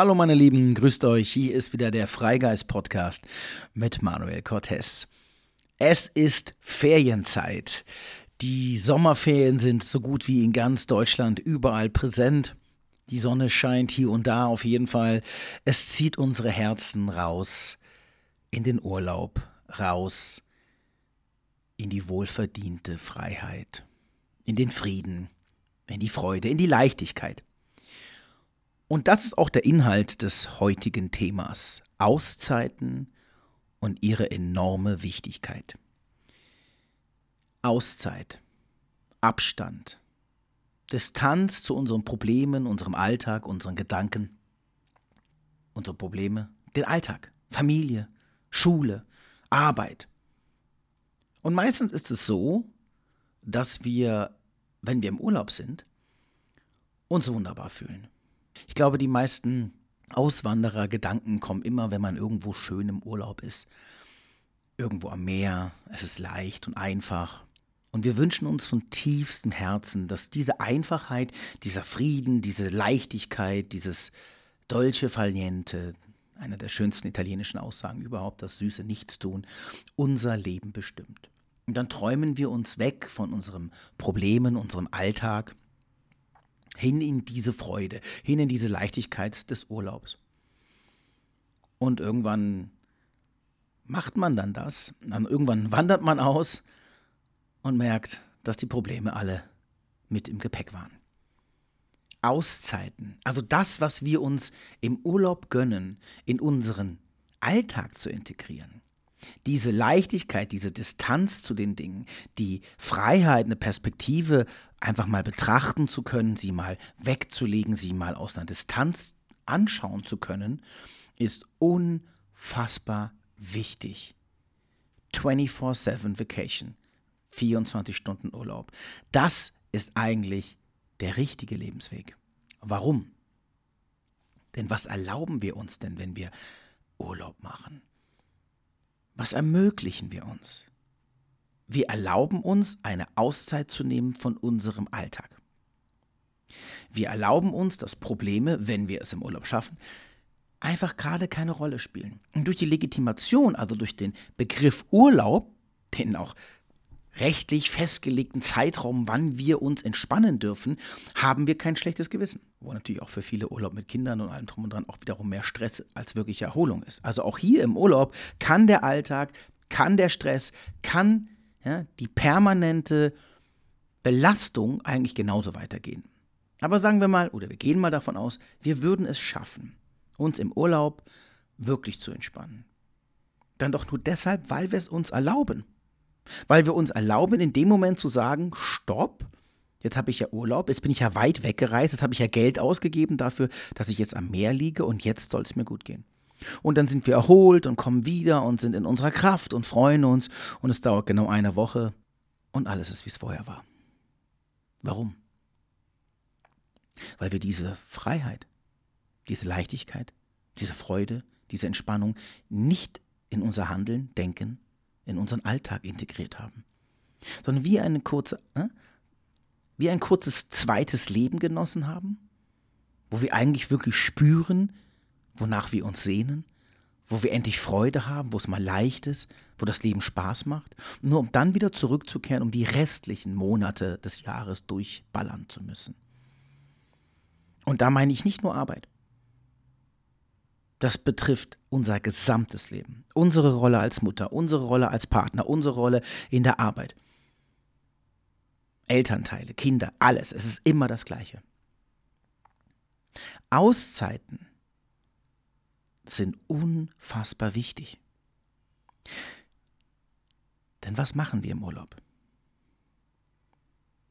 Hallo meine Lieben, grüßt euch. Hier ist wieder der Freigeist Podcast mit Manuel Cortez. Es ist Ferienzeit. Die Sommerferien sind so gut wie in ganz Deutschland überall präsent. Die Sonne scheint hier und da auf jeden Fall. Es zieht unsere Herzen raus in den Urlaub, raus in die wohlverdiente Freiheit, in den Frieden, in die Freude, in die Leichtigkeit. Und das ist auch der Inhalt des heutigen Themas. Auszeiten und ihre enorme Wichtigkeit. Auszeit, Abstand, Distanz zu unseren Problemen, unserem Alltag, unseren Gedanken, unsere Probleme, den Alltag, Familie, Schule, Arbeit. Und meistens ist es so, dass wir, wenn wir im Urlaub sind, uns wunderbar fühlen. Ich glaube, die meisten Auswanderer-Gedanken kommen immer, wenn man irgendwo schön im Urlaub ist. Irgendwo am Meer, es ist leicht und einfach. Und wir wünschen uns von tiefstem Herzen, dass diese Einfachheit, dieser Frieden, diese Leichtigkeit, dieses Dolce Falniente, einer der schönsten italienischen Aussagen überhaupt, das süße Nichtstun, unser Leben bestimmt. Und dann träumen wir uns weg von unseren Problemen, unserem Alltag hin in diese Freude, hin in diese Leichtigkeit des Urlaubs. Und irgendwann macht man dann das, dann irgendwann wandert man aus und merkt, dass die Probleme alle mit im Gepäck waren. Auszeiten, also das, was wir uns im Urlaub gönnen, in unseren Alltag zu integrieren. Diese Leichtigkeit, diese Distanz zu den Dingen, die Freiheit, eine Perspektive einfach mal betrachten zu können, sie mal wegzulegen, sie mal aus einer Distanz anschauen zu können, ist unfassbar wichtig. 24-7 Vacation, 24 Stunden Urlaub. Das ist eigentlich der richtige Lebensweg. Warum? Denn was erlauben wir uns denn, wenn wir Urlaub machen? Was ermöglichen wir uns? Wir erlauben uns, eine Auszeit zu nehmen von unserem Alltag. Wir erlauben uns, dass Probleme, wenn wir es im Urlaub schaffen, einfach gerade keine Rolle spielen. Und durch die Legitimation, also durch den Begriff Urlaub, den auch rechtlich festgelegten Zeitraum, wann wir uns entspannen dürfen, haben wir kein schlechtes Gewissen. Wo natürlich auch für viele Urlaub mit Kindern und allem drum und dran auch wiederum mehr Stress als wirkliche Erholung ist. Also auch hier im Urlaub kann der Alltag, kann der Stress, kann ja, die permanente Belastung eigentlich genauso weitergehen. Aber sagen wir mal, oder wir gehen mal davon aus, wir würden es schaffen, uns im Urlaub wirklich zu entspannen. Dann doch nur deshalb, weil wir es uns erlauben. Weil wir uns erlauben, in dem Moment zu sagen, stopp, jetzt habe ich ja Urlaub, jetzt bin ich ja weit weggereist, jetzt habe ich ja Geld ausgegeben dafür, dass ich jetzt am Meer liege und jetzt soll es mir gut gehen. Und dann sind wir erholt und kommen wieder und sind in unserer Kraft und freuen uns und es dauert genau eine Woche und alles ist, wie es vorher war. Warum? Weil wir diese Freiheit, diese Leichtigkeit, diese Freude, diese Entspannung nicht in unser Handeln, Denken in unseren Alltag integriert haben, sondern wie, eine kurze, äh, wie ein kurzes zweites Leben genossen haben, wo wir eigentlich wirklich spüren, wonach wir uns sehnen, wo wir endlich Freude haben, wo es mal leicht ist, wo das Leben Spaß macht, nur um dann wieder zurückzukehren, um die restlichen Monate des Jahres durchballern zu müssen. Und da meine ich nicht nur Arbeit. Das betrifft unser gesamtes Leben. Unsere Rolle als Mutter, unsere Rolle als Partner, unsere Rolle in der Arbeit. Elternteile, Kinder, alles. Es ist immer das Gleiche. Auszeiten sind unfassbar wichtig. Denn was machen wir im Urlaub?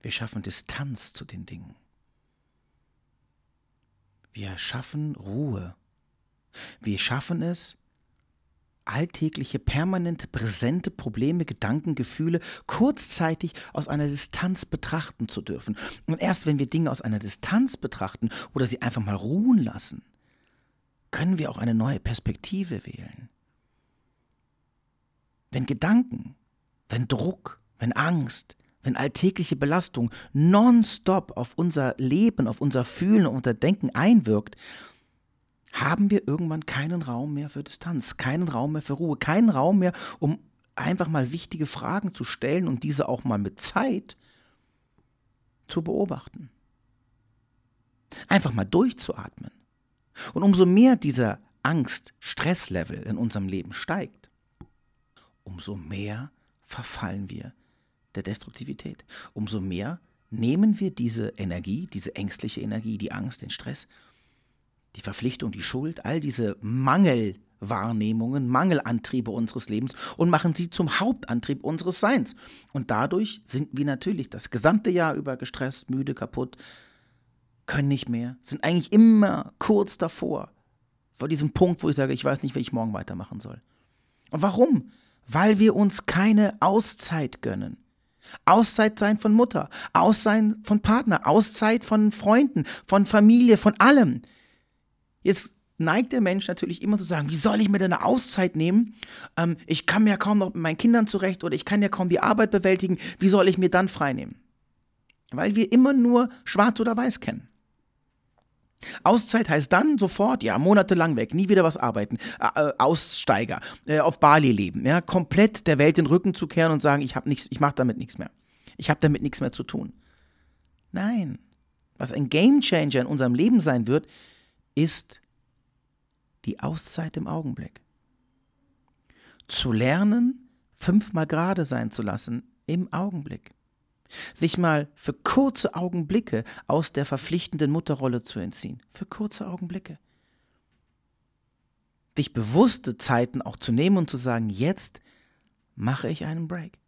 Wir schaffen Distanz zu den Dingen. Wir schaffen Ruhe wir schaffen es, alltägliche, permanente, präsente Probleme, Gedanken, Gefühle kurzzeitig aus einer Distanz betrachten zu dürfen. Und erst wenn wir Dinge aus einer Distanz betrachten oder sie einfach mal ruhen lassen, können wir auch eine neue Perspektive wählen. Wenn Gedanken, wenn Druck, wenn Angst, wenn alltägliche Belastung nonstop auf unser Leben, auf unser Fühlen und unser Denken einwirkt, haben wir irgendwann keinen Raum mehr für Distanz, keinen Raum mehr für Ruhe, keinen Raum mehr, um einfach mal wichtige Fragen zu stellen und diese auch mal mit Zeit zu beobachten. Einfach mal durchzuatmen. Und umso mehr dieser Angst-Stresslevel in unserem Leben steigt, umso mehr verfallen wir der Destruktivität. Umso mehr nehmen wir diese Energie, diese ängstliche Energie, die Angst, den Stress, die Verpflichtung, die Schuld, all diese Mangelwahrnehmungen, Mangelantriebe unseres Lebens und machen sie zum Hauptantrieb unseres Seins. Und dadurch sind wir natürlich das gesamte Jahr über gestresst, müde, kaputt, können nicht mehr, sind eigentlich immer kurz davor, vor diesem Punkt, wo ich sage, ich weiß nicht, wie ich morgen weitermachen soll. Und warum? Weil wir uns keine Auszeit gönnen. Auszeit sein von Mutter, Auszeit von Partner, Auszeit von Freunden, von Familie, von allem. Jetzt neigt der Mensch natürlich immer zu sagen, wie soll ich mir denn eine Auszeit nehmen? Ähm, ich kann mir ja kaum noch mit meinen Kindern zurecht oder ich kann ja kaum die Arbeit bewältigen. Wie soll ich mir dann frei nehmen? Weil wir immer nur schwarz oder weiß kennen. Auszeit heißt dann sofort, ja, monatelang weg, nie wieder was arbeiten, äh, äh, Aussteiger, äh, auf Bali leben, ja, komplett der Welt den Rücken zu kehren und sagen, ich habe nichts, ich mache damit nichts mehr. Ich habe damit nichts mehr zu tun. Nein, was ein Gamechanger in unserem Leben sein wird, ist die Auszeit im Augenblick. Zu lernen, fünfmal gerade sein zu lassen im Augenblick sich mal für kurze Augenblicke aus der verpflichtenden Mutterrolle zu entziehen. Für kurze Augenblicke. Dich bewusste Zeiten auch zu nehmen und zu sagen, jetzt mache ich einen Break.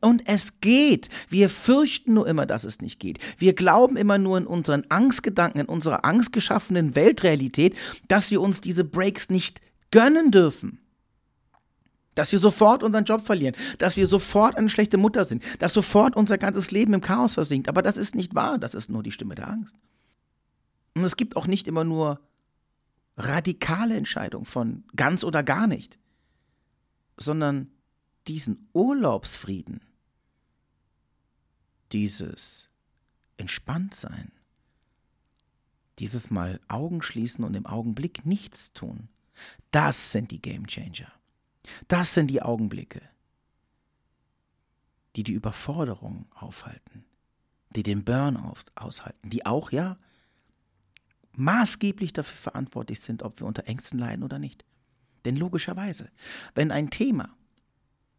Und es geht. Wir fürchten nur immer, dass es nicht geht. Wir glauben immer nur in unseren Angstgedanken, in unserer angstgeschaffenen Weltrealität, dass wir uns diese Breaks nicht gönnen dürfen. Dass wir sofort unseren Job verlieren, dass wir sofort eine schlechte Mutter sind, dass sofort unser ganzes Leben im Chaos versinkt. Aber das ist nicht wahr, das ist nur die Stimme der Angst. Und es gibt auch nicht immer nur radikale Entscheidungen von ganz oder gar nicht, sondern diesen Urlaubsfrieden, dieses Entspanntsein, dieses Mal Augen schließen und im Augenblick nichts tun, das sind die Game Changer. Das sind die Augenblicke, die die Überforderung aufhalten, die den Burnout aushalten, die auch, ja, maßgeblich dafür verantwortlich sind, ob wir unter Ängsten leiden oder nicht. Denn logischerweise, wenn ein Thema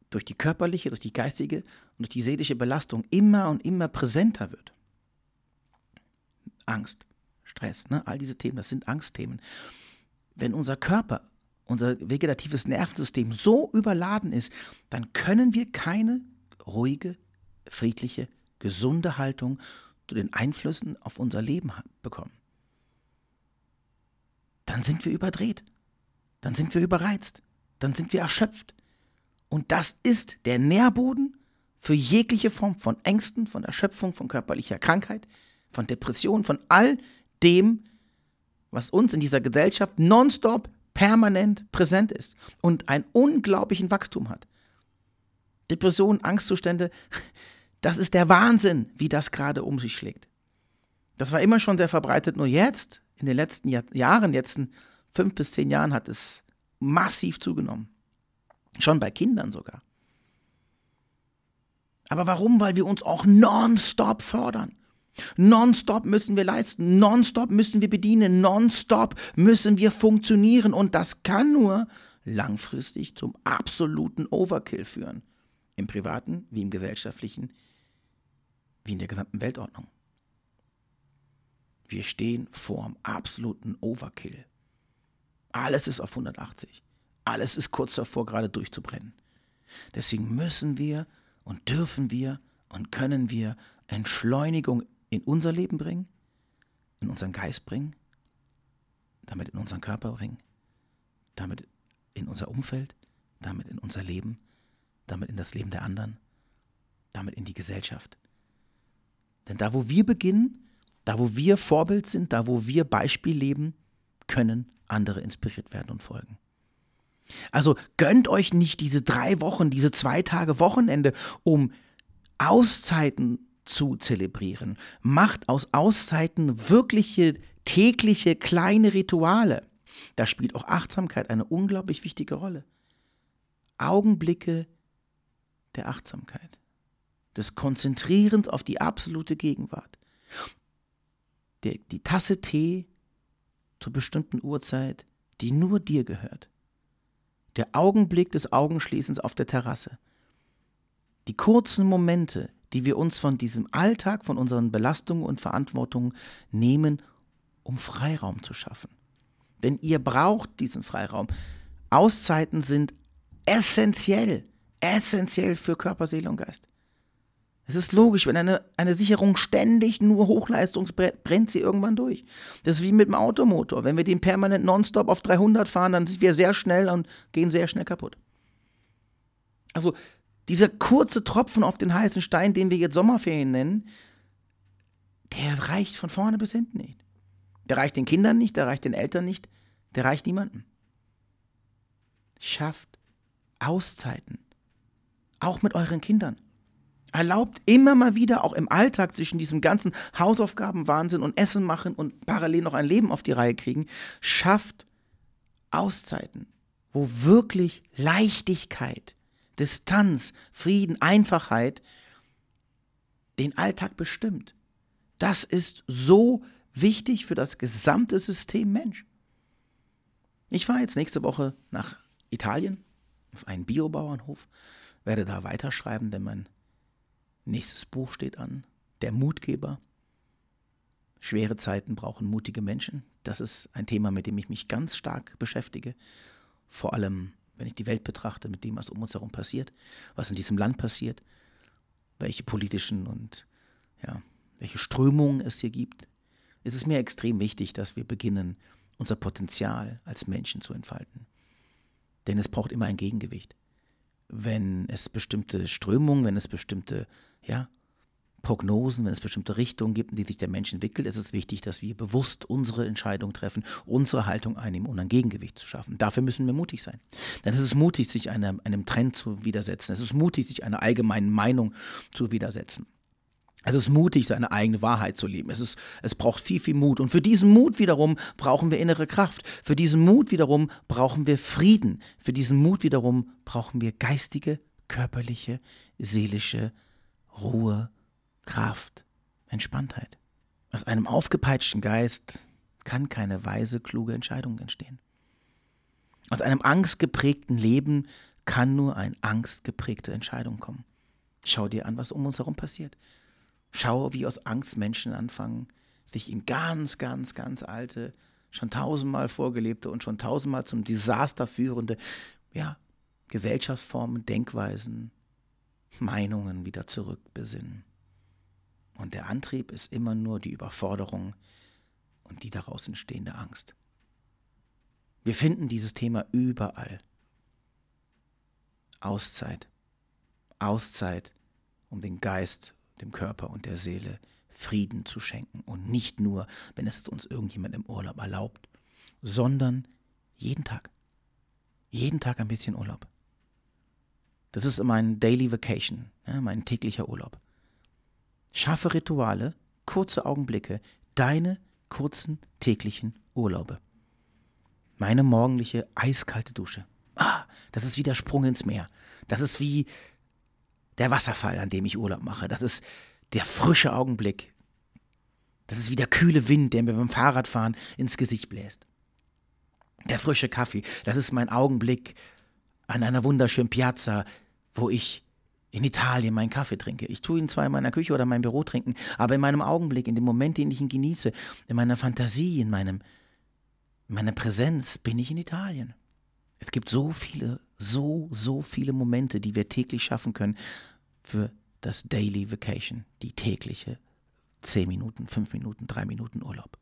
durch die körperliche, durch die geistige und durch die seelische Belastung immer und immer präsenter wird, Angst, Stress, ne, all diese Themen, das sind Angstthemen. Wenn unser Körper unser vegetatives Nervensystem so überladen ist, dann können wir keine ruhige, friedliche, gesunde Haltung zu den Einflüssen auf unser Leben bekommen. Dann sind wir überdreht, dann sind wir überreizt, dann sind wir erschöpft. Und das ist der Nährboden für jegliche Form von Ängsten, von Erschöpfung, von körperlicher Krankheit, von Depression, von all dem, was uns in dieser Gesellschaft nonstop permanent präsent ist und einen unglaublichen Wachstum hat. Depressionen, Angstzustände, das ist der Wahnsinn, wie das gerade um sich schlägt. Das war immer schon sehr verbreitet, nur jetzt, in den letzten Jahr Jahren, jetzt fünf bis zehn Jahren, hat es massiv zugenommen. Schon bei Kindern sogar. Aber warum? Weil wir uns auch nonstop fördern. Nonstop müssen wir leisten, nonstop müssen wir bedienen, nonstop müssen wir funktionieren und das kann nur langfristig zum absoluten Overkill führen. Im privaten wie im gesellschaftlichen, wie in der gesamten Weltordnung. Wir stehen vorm absoluten Overkill. Alles ist auf 180. Alles ist kurz davor, gerade durchzubrennen. Deswegen müssen wir und dürfen wir und können wir Entschleunigung in unser Leben bringen, in unseren Geist bringen, damit in unseren Körper bringen, damit in unser Umfeld, damit in unser Leben, damit in das Leben der anderen, damit in die Gesellschaft. Denn da, wo wir beginnen, da, wo wir Vorbild sind, da, wo wir Beispiel leben, können andere inspiriert werden und folgen. Also gönnt euch nicht diese drei Wochen, diese zwei Tage Wochenende, um Auszeiten zu zelebrieren. Macht aus Auszeiten wirkliche tägliche kleine Rituale. Da spielt auch Achtsamkeit eine unglaublich wichtige Rolle. Augenblicke der Achtsamkeit, des Konzentrierens auf die absolute Gegenwart. Der, die Tasse Tee zur bestimmten Uhrzeit, die nur dir gehört. Der Augenblick des Augenschließens auf der Terrasse. Die kurzen Momente, die wir uns von diesem Alltag, von unseren Belastungen und Verantwortungen nehmen, um Freiraum zu schaffen. Denn ihr braucht diesen Freiraum. Auszeiten sind essentiell, essentiell für Körper, Seele und Geist. Es ist logisch, wenn eine, eine Sicherung ständig nur Hochleistung brennt sie irgendwann durch. Das ist wie mit dem Automotor. Wenn wir den permanent nonstop auf 300 fahren, dann sind wir sehr schnell und gehen sehr schnell kaputt. Also dieser kurze Tropfen auf den heißen Stein, den wir jetzt Sommerferien nennen, der reicht von vorne bis hinten nicht. Der reicht den Kindern nicht, der reicht den Eltern nicht, der reicht niemandem. Schafft Auszeiten. Auch mit euren Kindern. Erlaubt immer mal wieder, auch im Alltag zwischen diesem ganzen Hausaufgabenwahnsinn und Essen machen und parallel noch ein Leben auf die Reihe kriegen, schafft Auszeiten, wo wirklich Leichtigkeit, Distanz, Frieden, Einfachheit den Alltag bestimmt. Das ist so wichtig für das gesamte System Mensch. Ich fahre jetzt nächste Woche nach Italien auf einen Biobauernhof, werde da weiterschreiben, denn mein nächstes Buch steht an, Der Mutgeber. Schwere Zeiten brauchen mutige Menschen. Das ist ein Thema, mit dem ich mich ganz stark beschäftige. Vor allem, wenn ich die Welt betrachte, mit dem, was um uns herum passiert, was in diesem Land passiert, welche politischen und ja, welche Strömungen es hier gibt, ist es mir extrem wichtig, dass wir beginnen, unser Potenzial als Menschen zu entfalten. Denn es braucht immer ein Gegengewicht. Wenn es bestimmte Strömungen, wenn es bestimmte ja, Prognosen, wenn es bestimmte Richtungen gibt, in die sich der Mensch entwickelt, ist es wichtig, dass wir bewusst unsere Entscheidung treffen, unsere Haltung einnehmen, um ein Gegengewicht zu schaffen. Dafür müssen wir mutig sein. Denn es ist mutig, sich einem, einem Trend zu widersetzen. Es ist mutig, sich einer allgemeinen Meinung zu widersetzen. Es ist mutig, seine eigene Wahrheit zu leben. Es, ist, es braucht viel, viel Mut. Und für diesen Mut wiederum brauchen wir innere Kraft. Für diesen Mut wiederum brauchen wir Frieden. Für diesen Mut wiederum brauchen wir geistige, körperliche, seelische Ruhe, Kraft, Entspanntheit. Aus einem aufgepeitschten Geist kann keine weise, kluge Entscheidung entstehen. Aus einem angstgeprägten Leben kann nur eine angstgeprägte Entscheidung kommen. Schau dir an, was um uns herum passiert. Schau, wie aus Angst Menschen anfangen, sich in ganz, ganz, ganz alte, schon tausendmal vorgelebte und schon tausendmal zum Desaster führende, ja, Gesellschaftsformen, Denkweisen, Meinungen wieder zurückbesinnen. Und der Antrieb ist immer nur die Überforderung und die daraus entstehende Angst. Wir finden dieses Thema überall. Auszeit. Auszeit, um den Geist dem Körper und der Seele Frieden zu schenken. Und nicht nur, wenn es uns irgendjemand im Urlaub erlaubt, sondern jeden Tag. Jeden Tag ein bisschen Urlaub. Das ist mein Daily Vacation, ja, mein täglicher Urlaub. Schaffe Rituale, kurze Augenblicke, deine kurzen täglichen Urlaube. Meine morgendliche eiskalte Dusche. Ah, das ist wie der Sprung ins Meer. Das ist wie der Wasserfall, an dem ich Urlaub mache. Das ist der frische Augenblick. Das ist wie der kühle Wind, der mir beim Fahrradfahren ins Gesicht bläst. Der frische Kaffee, das ist mein Augenblick an einer wunderschönen Piazza, wo ich in Italien meinen Kaffee trinke. Ich tue ihn zwar in meiner Küche oder in meinem Büro trinken, aber in meinem Augenblick, in dem Moment, den ich ihn genieße, in meiner Fantasie, in, meinem, in meiner Präsenz bin ich in Italien. Es gibt so viele, so, so viele Momente, die wir täglich schaffen können für das Daily Vacation, die tägliche 10 Minuten, 5 Minuten, 3 Minuten Urlaub.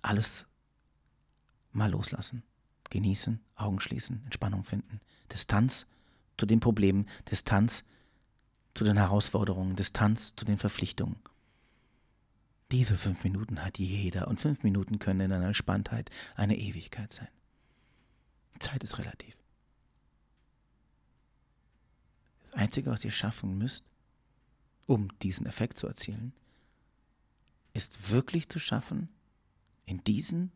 Alles mal loslassen, genießen, Augen schließen, Entspannung finden, Distanz zu den Problemen, Distanz zu den Herausforderungen, Distanz zu den Verpflichtungen. Diese fünf Minuten hat jeder und fünf Minuten können in einer Entspanntheit eine Ewigkeit sein. Zeit ist relativ. Das Einzige, was ihr schaffen müsst, um diesen Effekt zu erzielen, ist wirklich zu schaffen, in diesen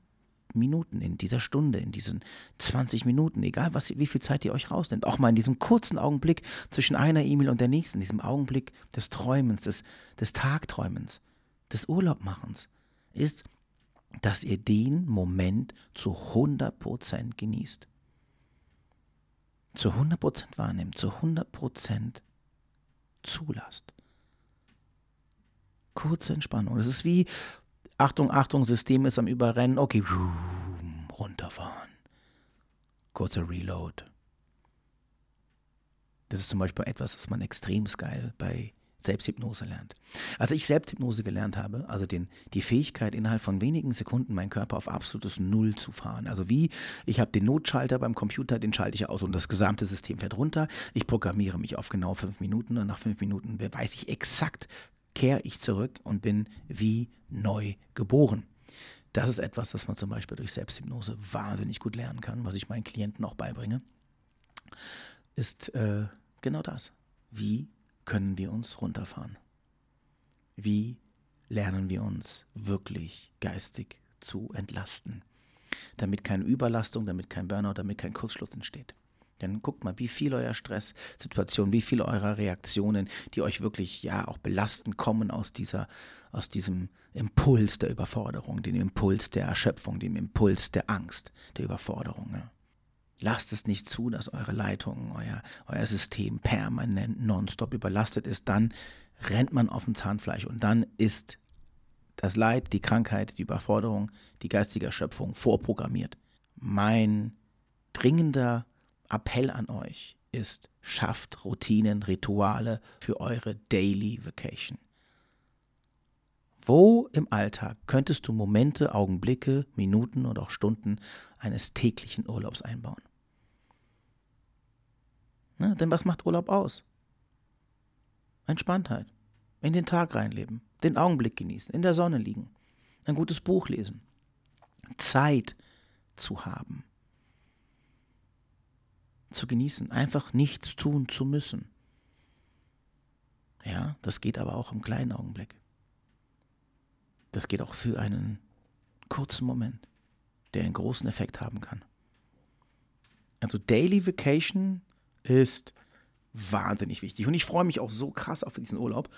Minuten, in dieser Stunde, in diesen 20 Minuten, egal was, wie viel Zeit ihr euch rausnimmt, auch mal in diesem kurzen Augenblick zwischen einer E-Mail und der nächsten, in diesem Augenblick des Träumens, des, des Tagträumens, des Urlaubmachens, ist, dass ihr den Moment zu 100% genießt. Zu 100% wahrnimmt, zu 100% zulasst. Kurze Entspannung. Es ist wie, Achtung, Achtung, System ist am Überrennen. Okay, runterfahren. Kurzer Reload. Das ist zum Beispiel etwas, was man extrem geil bei Selbsthypnose lernt. Als ich Selbsthypnose gelernt habe, also den, die Fähigkeit, innerhalb von wenigen Sekunden meinen Körper auf absolutes Null zu fahren. Also wie, ich habe den Notschalter beim Computer, den schalte ich aus und das gesamte System fährt runter. Ich programmiere mich auf genau fünf Minuten und nach fünf Minuten weiß ich exakt, kehre ich zurück und bin wie neu geboren. Das ist etwas, das man zum Beispiel durch Selbsthypnose wahnsinnig gut lernen kann, was ich meinen Klienten auch beibringe, ist äh, genau das. Wie können wir uns runterfahren? Wie lernen wir uns wirklich geistig zu entlasten? Damit keine Überlastung, damit kein Burnout, damit kein Kurzschluss entsteht. Denn guckt mal, wie viel eurer Stresssituationen, wie viele eurer Reaktionen, die euch wirklich ja auch belasten, kommen aus dieser, aus diesem Impuls der Überforderung, dem Impuls der Erschöpfung, dem Impuls der Angst, der Überforderung. Ja. Lasst es nicht zu, dass eure Leitung, euer, euer System permanent nonstop überlastet ist. Dann rennt man auf dem Zahnfleisch und dann ist das Leid, die Krankheit, die Überforderung, die geistige Erschöpfung vorprogrammiert. Mein dringender Appell an euch ist, schafft Routinen, Rituale für eure Daily Vacation. Wo im Alltag könntest du Momente, Augenblicke, Minuten oder auch Stunden eines täglichen Urlaubs einbauen? Ne? Denn was macht Urlaub aus? Entspanntheit. In den Tag reinleben, den Augenblick genießen, in der Sonne liegen, ein gutes Buch lesen, Zeit zu haben, zu genießen, einfach nichts tun zu müssen. Ja, das geht aber auch im kleinen Augenblick. Das geht auch für einen kurzen Moment, der einen großen Effekt haben kann. Also Daily Vacation ist wahnsinnig wichtig. Und ich freue mich auch so krass auf diesen Urlaub.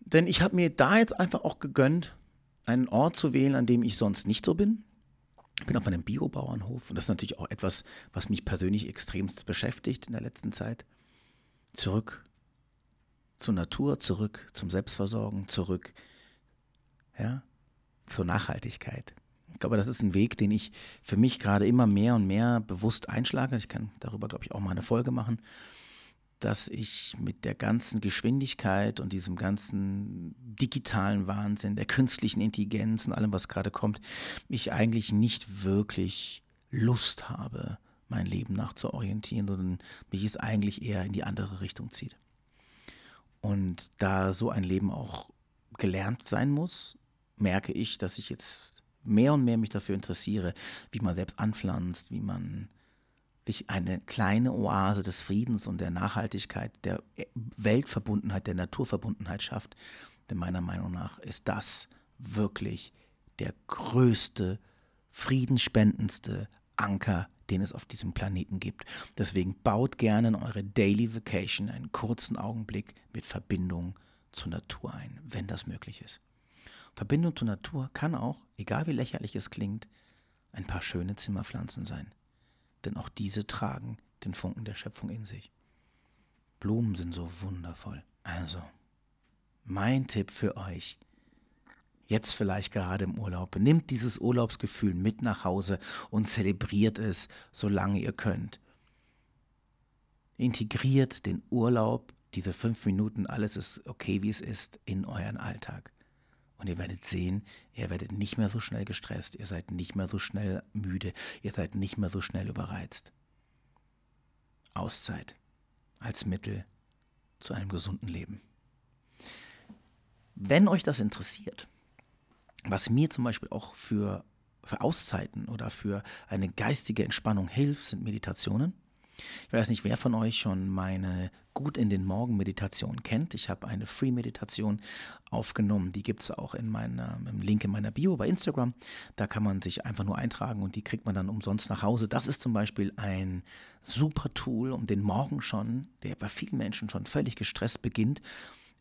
Denn ich habe mir da jetzt einfach auch gegönnt, einen Ort zu wählen, an dem ich sonst nicht so bin. Ich bin auf einem Biobauernhof und das ist natürlich auch etwas, was mich persönlich extremst beschäftigt in der letzten Zeit. Zurück zur Natur, zurück zum Selbstversorgen, zurück ja, zur Nachhaltigkeit. Ich glaube, das ist ein Weg, den ich für mich gerade immer mehr und mehr bewusst einschlage. Ich kann darüber, glaube ich, auch mal eine Folge machen, dass ich mit der ganzen Geschwindigkeit und diesem ganzen digitalen Wahnsinn, der künstlichen Intelligenz und allem, was gerade kommt, ich eigentlich nicht wirklich Lust habe, mein Leben nachzuorientieren, sondern mich es eigentlich eher in die andere Richtung zieht. Und da so ein Leben auch gelernt sein muss, merke ich, dass ich jetzt mehr und mehr mich dafür interessiere, wie man selbst anpflanzt, wie man eine kleine Oase des Friedens und der Nachhaltigkeit, der Weltverbundenheit, der Naturverbundenheit schafft. Denn meiner Meinung nach ist das wirklich der größte, friedensspendendste Anker, den es auf diesem Planeten gibt. Deswegen baut gerne in eure Daily Vacation einen kurzen Augenblick mit Verbindung zur Natur ein, wenn das möglich ist. Verbindung zur Natur kann auch, egal wie lächerlich es klingt, ein paar schöne Zimmerpflanzen sein. Denn auch diese tragen den Funken der Schöpfung in sich. Blumen sind so wundervoll. Also, mein Tipp für euch, jetzt vielleicht gerade im Urlaub, nehmt dieses Urlaubsgefühl mit nach Hause und zelebriert es, solange ihr könnt. Integriert den Urlaub, diese fünf Minuten, alles ist okay, wie es ist, in euren Alltag. Und ihr werdet sehen, ihr werdet nicht mehr so schnell gestresst, ihr seid nicht mehr so schnell müde, ihr seid nicht mehr so schnell überreizt. Auszeit als Mittel zu einem gesunden Leben. Wenn euch das interessiert, was mir zum Beispiel auch für, für Auszeiten oder für eine geistige Entspannung hilft, sind Meditationen. Ich weiß nicht, wer von euch schon meine Gut in den Morgen Meditation kennt. Ich habe eine Free Meditation aufgenommen. Die gibt es auch in meiner, im Link in meiner Bio bei Instagram. Da kann man sich einfach nur eintragen und die kriegt man dann umsonst nach Hause. Das ist zum Beispiel ein super Tool, um den Morgen schon, der bei vielen Menschen schon völlig gestresst beginnt,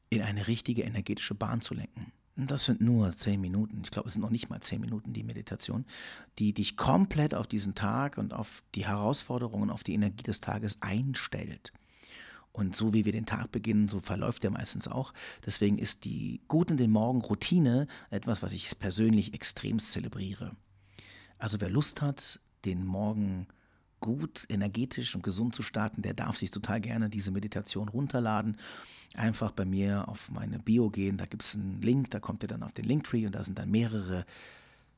in eine richtige energetische Bahn zu lenken. Das sind nur zehn Minuten. Ich glaube, es sind noch nicht mal zehn Minuten die Meditation, die dich komplett auf diesen Tag und auf die Herausforderungen, auf die Energie des Tages einstellt. Und so wie wir den Tag beginnen, so verläuft der meistens auch. Deswegen ist die Gut in den Morgen Routine etwas, was ich persönlich extremst zelebriere. Also wer Lust hat, den Morgen gut, energetisch und gesund zu starten, der darf sich total gerne diese Meditation runterladen. Einfach bei mir auf meine Bio gehen, da gibt es einen Link, da kommt ihr dann auf den Linktree und da sind dann mehrere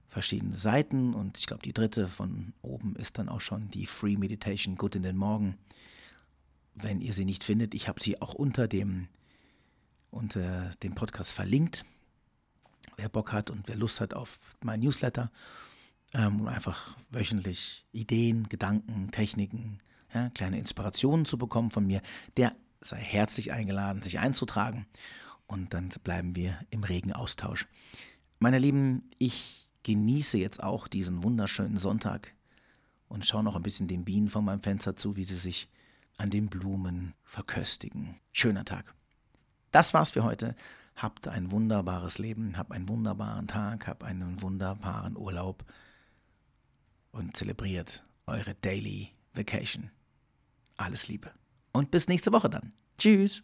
verschiedene Seiten und ich glaube, die dritte von oben ist dann auch schon die Free Meditation Gut in den Morgen. Wenn ihr sie nicht findet, ich habe sie auch unter dem, unter dem Podcast verlinkt. Wer Bock hat und wer Lust hat auf mein Newsletter ähm, um einfach wöchentlich Ideen, Gedanken, Techniken, ja, kleine Inspirationen zu bekommen von mir, der sei herzlich eingeladen, sich einzutragen. Und dann bleiben wir im regen Austausch. Meine Lieben, ich genieße jetzt auch diesen wunderschönen Sonntag und schaue noch ein bisschen den Bienen von meinem Fenster zu, wie sie sich an den Blumen verköstigen. Schöner Tag. Das war's für heute. Habt ein wunderbares Leben, habt einen wunderbaren Tag, habt einen wunderbaren Urlaub und zelebriert eure Daily Vacation. Alles Liebe. Und bis nächste Woche dann. Tschüss.